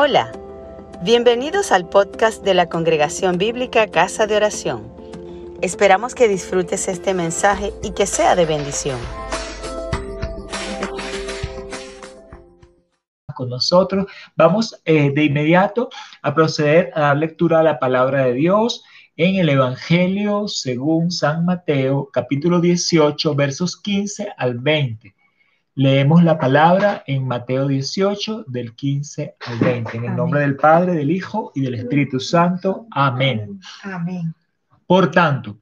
Hola, bienvenidos al podcast de la Congregación Bíblica Casa de Oración. Esperamos que disfrutes este mensaje y que sea de bendición. Con nosotros vamos eh, de inmediato a proceder a dar lectura a la palabra de Dios en el Evangelio según San Mateo, capítulo 18, versos 15 al 20. Leemos la palabra en Mateo 18, del 15 al 20. En el nombre del Padre, del Hijo y del Espíritu Santo. Amén. Amén. Por tanto,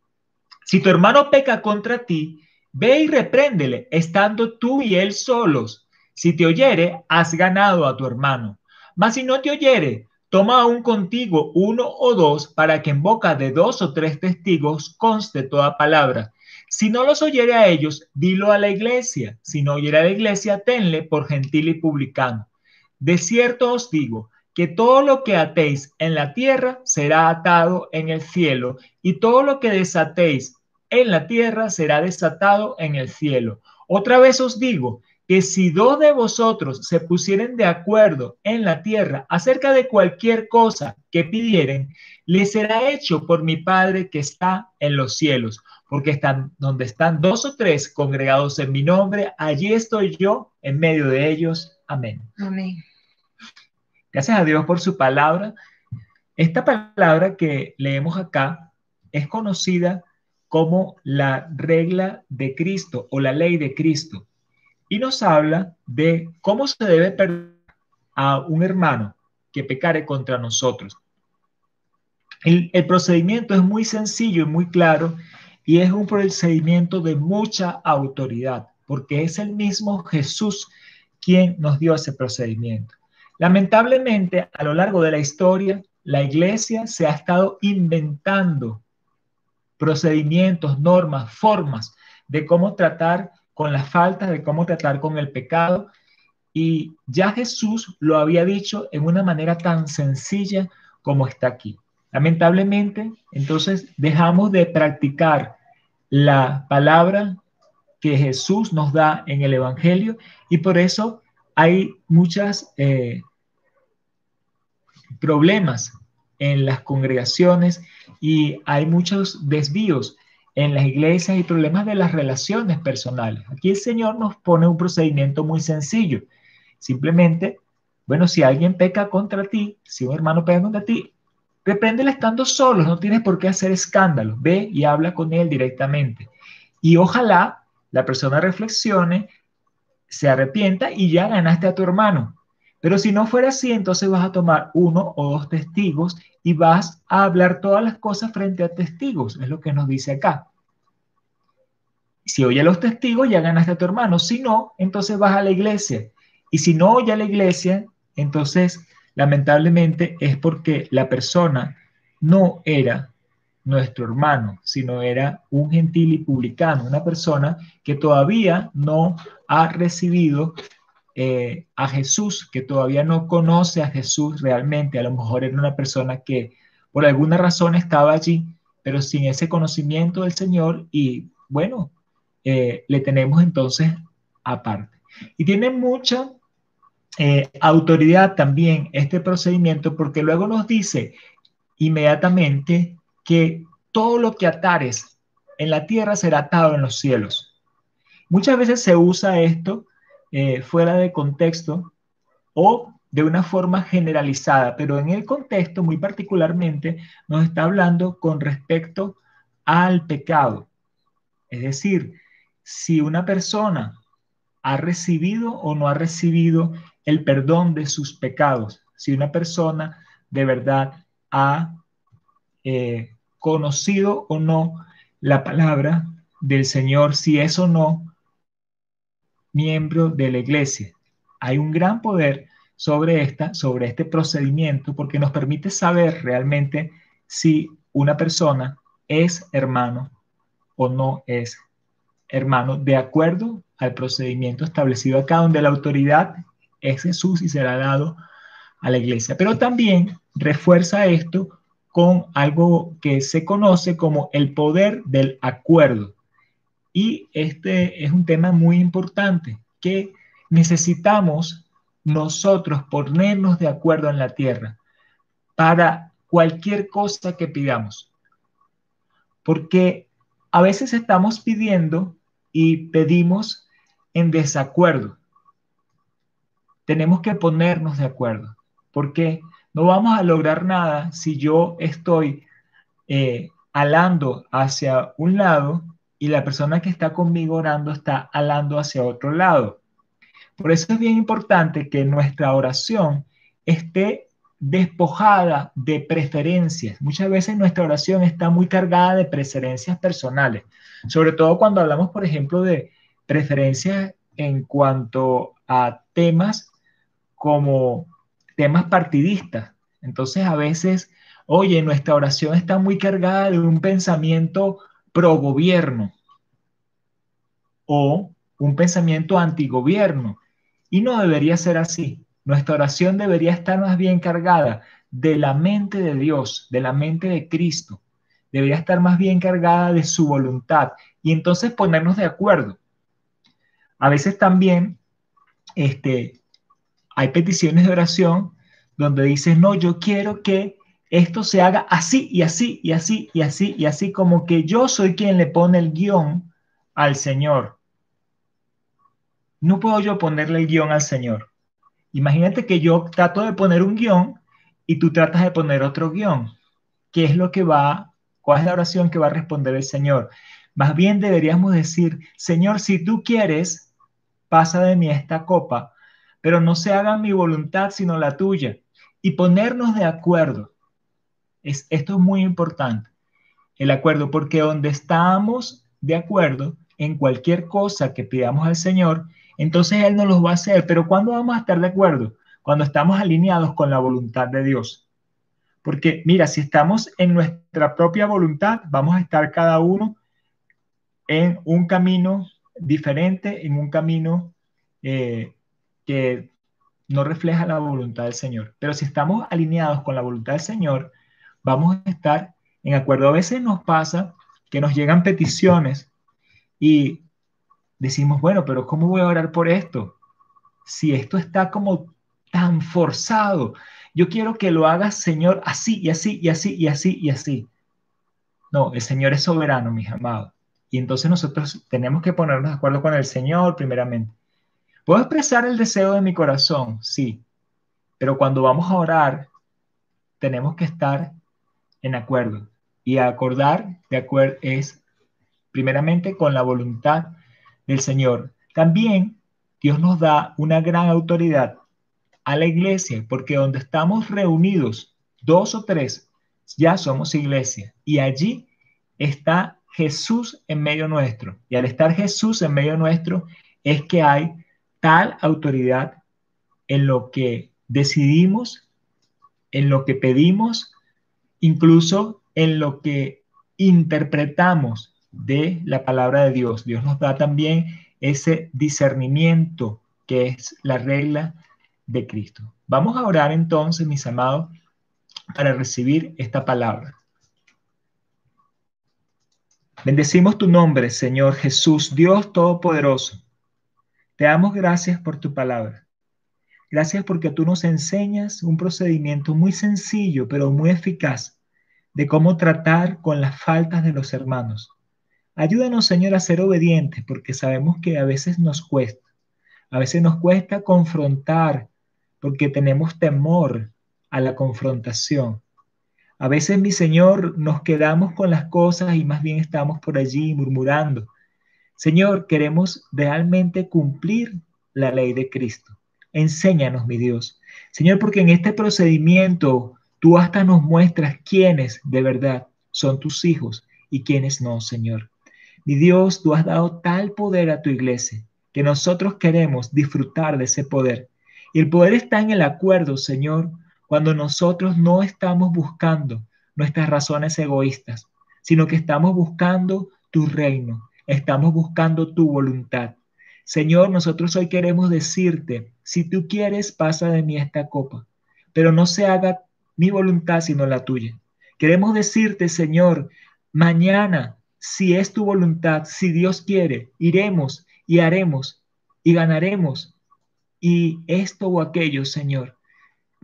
si tu hermano peca contra ti, ve y repréndele, estando tú y él solos. Si te oyere, has ganado a tu hermano. Mas si no te oyere, toma aún contigo uno o dos para que en boca de dos o tres testigos conste toda palabra. Si no los oyere a ellos, dilo a la iglesia. Si no oyere a la iglesia, tenle por gentil y publicano. De cierto os digo que todo lo que atéis en la tierra será atado en el cielo, y todo lo que desatéis en la tierra será desatado en el cielo. Otra vez os digo que si dos de vosotros se pusieren de acuerdo en la tierra acerca de cualquier cosa que pidieren, les será hecho por mi Padre que está en los cielos porque están donde están dos o tres congregados en mi nombre, allí estoy yo en medio de ellos. Amén. Amén. Gracias a Dios por su palabra. Esta palabra que leemos acá es conocida como la regla de Cristo o la ley de Cristo y nos habla de cómo se debe perdonar a un hermano que pecare contra nosotros. El, el procedimiento es muy sencillo y muy claro y es un procedimiento de mucha autoridad, porque es el mismo Jesús quien nos dio ese procedimiento. Lamentablemente, a lo largo de la historia, la iglesia se ha estado inventando procedimientos, normas, formas de cómo tratar con las faltas, de cómo tratar con el pecado. Y ya Jesús lo había dicho en una manera tan sencilla como está aquí. Lamentablemente, entonces dejamos de practicar la palabra que Jesús nos da en el Evangelio y por eso hay muchos eh, problemas en las congregaciones y hay muchos desvíos en las iglesias y problemas de las relaciones personales. Aquí el Señor nos pone un procedimiento muy sencillo. Simplemente, bueno, si alguien peca contra ti, si un hermano peca contra ti, Repréndele estando solo, no tienes por qué hacer escándalo. Ve y habla con él directamente. Y ojalá la persona reflexione, se arrepienta y ya ganaste a tu hermano. Pero si no fuera así, entonces vas a tomar uno o dos testigos y vas a hablar todas las cosas frente a testigos, es lo que nos dice acá. Si oye los testigos, ya ganaste a tu hermano. Si no, entonces vas a la iglesia. Y si no oye a la iglesia, entonces lamentablemente es porque la persona no era nuestro hermano, sino era un gentil y publicano, una persona que todavía no ha recibido eh, a Jesús, que todavía no conoce a Jesús realmente. A lo mejor era una persona que por alguna razón estaba allí, pero sin ese conocimiento del Señor y bueno, eh, le tenemos entonces aparte. Y tiene mucha eh, autoridad también este procedimiento porque luego nos dice inmediatamente que todo lo que atares en la tierra será atado en los cielos. Muchas veces se usa esto eh, fuera de contexto o de una forma generalizada, pero en el contexto muy particularmente nos está hablando con respecto al pecado. Es decir, si una persona ha recibido o no ha recibido el perdón de sus pecados. Si una persona de verdad ha eh, conocido o no la palabra del Señor, si es o no miembro de la iglesia. Hay un gran poder sobre, esta, sobre este procedimiento porque nos permite saber realmente si una persona es hermano o no es hermano, de acuerdo al procedimiento establecido acá, donde la autoridad es Jesús y será dado a la iglesia. Pero también refuerza esto con algo que se conoce como el poder del acuerdo. Y este es un tema muy importante que necesitamos nosotros ponernos de acuerdo en la tierra para cualquier cosa que pidamos. Porque a veces estamos pidiendo y pedimos en desacuerdo. Tenemos que ponernos de acuerdo, porque no vamos a lograr nada si yo estoy eh, alando hacia un lado y la persona que está conmigo orando está alando hacia otro lado. Por eso es bien importante que nuestra oración esté despojada de preferencias. Muchas veces nuestra oración está muy cargada de preferencias personales, sobre todo cuando hablamos, por ejemplo, de preferencias en cuanto a temas como temas partidistas. Entonces, a veces, oye, nuestra oración está muy cargada de un pensamiento pro gobierno o un pensamiento antigobierno. Y no debería ser así. Nuestra oración debería estar más bien cargada de la mente de Dios, de la mente de Cristo. Debería estar más bien cargada de su voluntad y entonces ponernos de acuerdo. A veces también este, hay peticiones de oración donde dices, no, yo quiero que esto se haga así y así y así y así y así, como que yo soy quien le pone el guion al Señor. No puedo yo ponerle el guion al Señor. Imagínate que yo trato de poner un guion y tú tratas de poner otro guion. ¿Qué es lo que va, cuál es la oración que va a responder el Señor? Más bien deberíamos decir, Señor, si tú quieres, pasa de mí esta copa, pero no se haga mi voluntad sino la tuya. Y ponernos de acuerdo. Es, esto es muy importante, el acuerdo, porque donde estamos de acuerdo en cualquier cosa que pidamos al Señor, entonces Él no los va a hacer. Pero ¿cuándo vamos a estar de acuerdo? Cuando estamos alineados con la voluntad de Dios. Porque mira, si estamos en nuestra propia voluntad, vamos a estar cada uno en un camino diferente, en un camino eh, que no refleja la voluntad del Señor. Pero si estamos alineados con la voluntad del Señor, vamos a estar en acuerdo. A veces nos pasa que nos llegan peticiones y decimos, bueno, pero ¿cómo voy a orar por esto? Si esto está como tan forzado, yo quiero que lo hagas, Señor, así y así y así y así y así. No, el Señor es soberano, mis amados. Y entonces nosotros tenemos que ponernos de acuerdo con el Señor primeramente. ¿Puedo expresar el deseo de mi corazón? Sí. Pero cuando vamos a orar, tenemos que estar en acuerdo. Y acordar de acuerdo es primeramente con la voluntad del Señor. También Dios nos da una gran autoridad a la iglesia, porque donde estamos reunidos, dos o tres, ya somos iglesia. Y allí está Jesús en medio nuestro. Y al estar Jesús en medio nuestro, es que hay tal autoridad en lo que decidimos, en lo que pedimos, incluso en lo que interpretamos de la palabra de Dios. Dios nos da también ese discernimiento que es la regla de Cristo. Vamos a orar entonces, mis amados, para recibir esta palabra. Bendecimos tu nombre, Señor Jesús, Dios Todopoderoso. Te damos gracias por tu palabra. Gracias porque tú nos enseñas un procedimiento muy sencillo, pero muy eficaz, de cómo tratar con las faltas de los hermanos. Ayúdanos, Señor, a ser obedientes, porque sabemos que a veces nos cuesta. A veces nos cuesta confrontar, porque tenemos temor a la confrontación. A veces, mi Señor, nos quedamos con las cosas y más bien estamos por allí murmurando. Señor, queremos realmente cumplir la ley de Cristo. Enséñanos, mi Dios. Señor, porque en este procedimiento tú hasta nos muestras quiénes de verdad son tus hijos y quiénes no, Señor. Mi Dios, tú has dado tal poder a tu iglesia que nosotros queremos disfrutar de ese poder. Y el poder está en el acuerdo, Señor, cuando nosotros no estamos buscando nuestras razones egoístas, sino que estamos buscando tu reino, estamos buscando tu voluntad. Señor, nosotros hoy queremos decirte, si tú quieres, pasa de mí esta copa, pero no se haga mi voluntad sino la tuya. Queremos decirte, Señor, mañana si es tu voluntad, si Dios quiere, iremos y haremos y ganaremos y esto o aquello, Señor.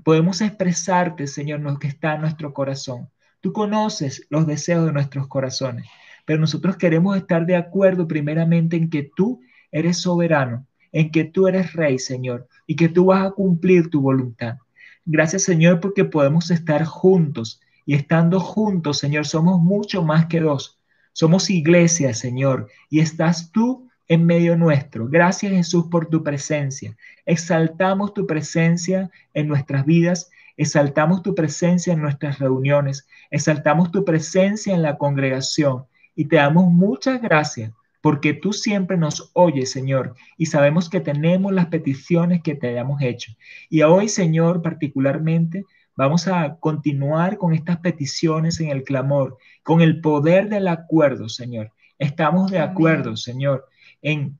Podemos expresarte, Señor, lo que está en nuestro corazón. Tú conoces los deseos de nuestros corazones, pero nosotros queremos estar de acuerdo primeramente en que tú eres soberano, en que tú eres rey, Señor, y que tú vas a cumplir tu voluntad. Gracias, Señor, porque podemos estar juntos y estando juntos, Señor, somos mucho más que dos. Somos iglesia, Señor, y estás tú en medio nuestro. Gracias, Jesús, por tu presencia. Exaltamos tu presencia en nuestras vidas, exaltamos tu presencia en nuestras reuniones, exaltamos tu presencia en la congregación y te damos muchas gracias porque tú siempre nos oyes, Señor, y sabemos que tenemos las peticiones que te hayamos hecho. Y hoy, Señor, particularmente, vamos a continuar con estas peticiones en el clamor, con el poder del acuerdo, Señor. Estamos de acuerdo, Señor, en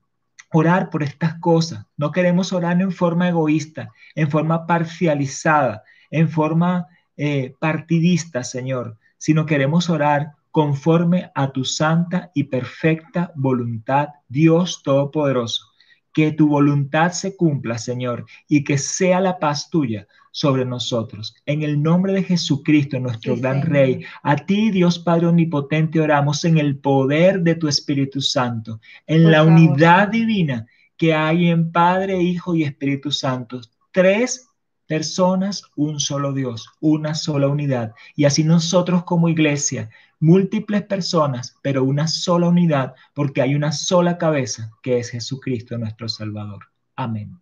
orar por estas cosas. No queremos orar en forma egoísta, en forma parcializada, en forma eh, partidista, Señor, sino queremos orar conforme a tu santa y perfecta voluntad, Dios Todopoderoso. Que tu voluntad se cumpla, Señor, y que sea la paz tuya sobre nosotros. En el nombre de Jesucristo, nuestro gran Rey, a ti, Dios Padre Omnipotente, oramos en el poder de tu Espíritu Santo, en la unidad divina que hay en Padre, Hijo y Espíritu Santo. Tres personas, un solo Dios, una sola unidad. Y así nosotros como iglesia múltiples personas, pero una sola unidad, porque hay una sola cabeza, que es Jesucristo nuestro Salvador. Amén.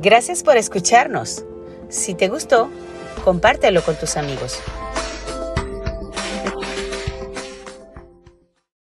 Gracias por escucharnos. Si te gustó, compártelo con tus amigos.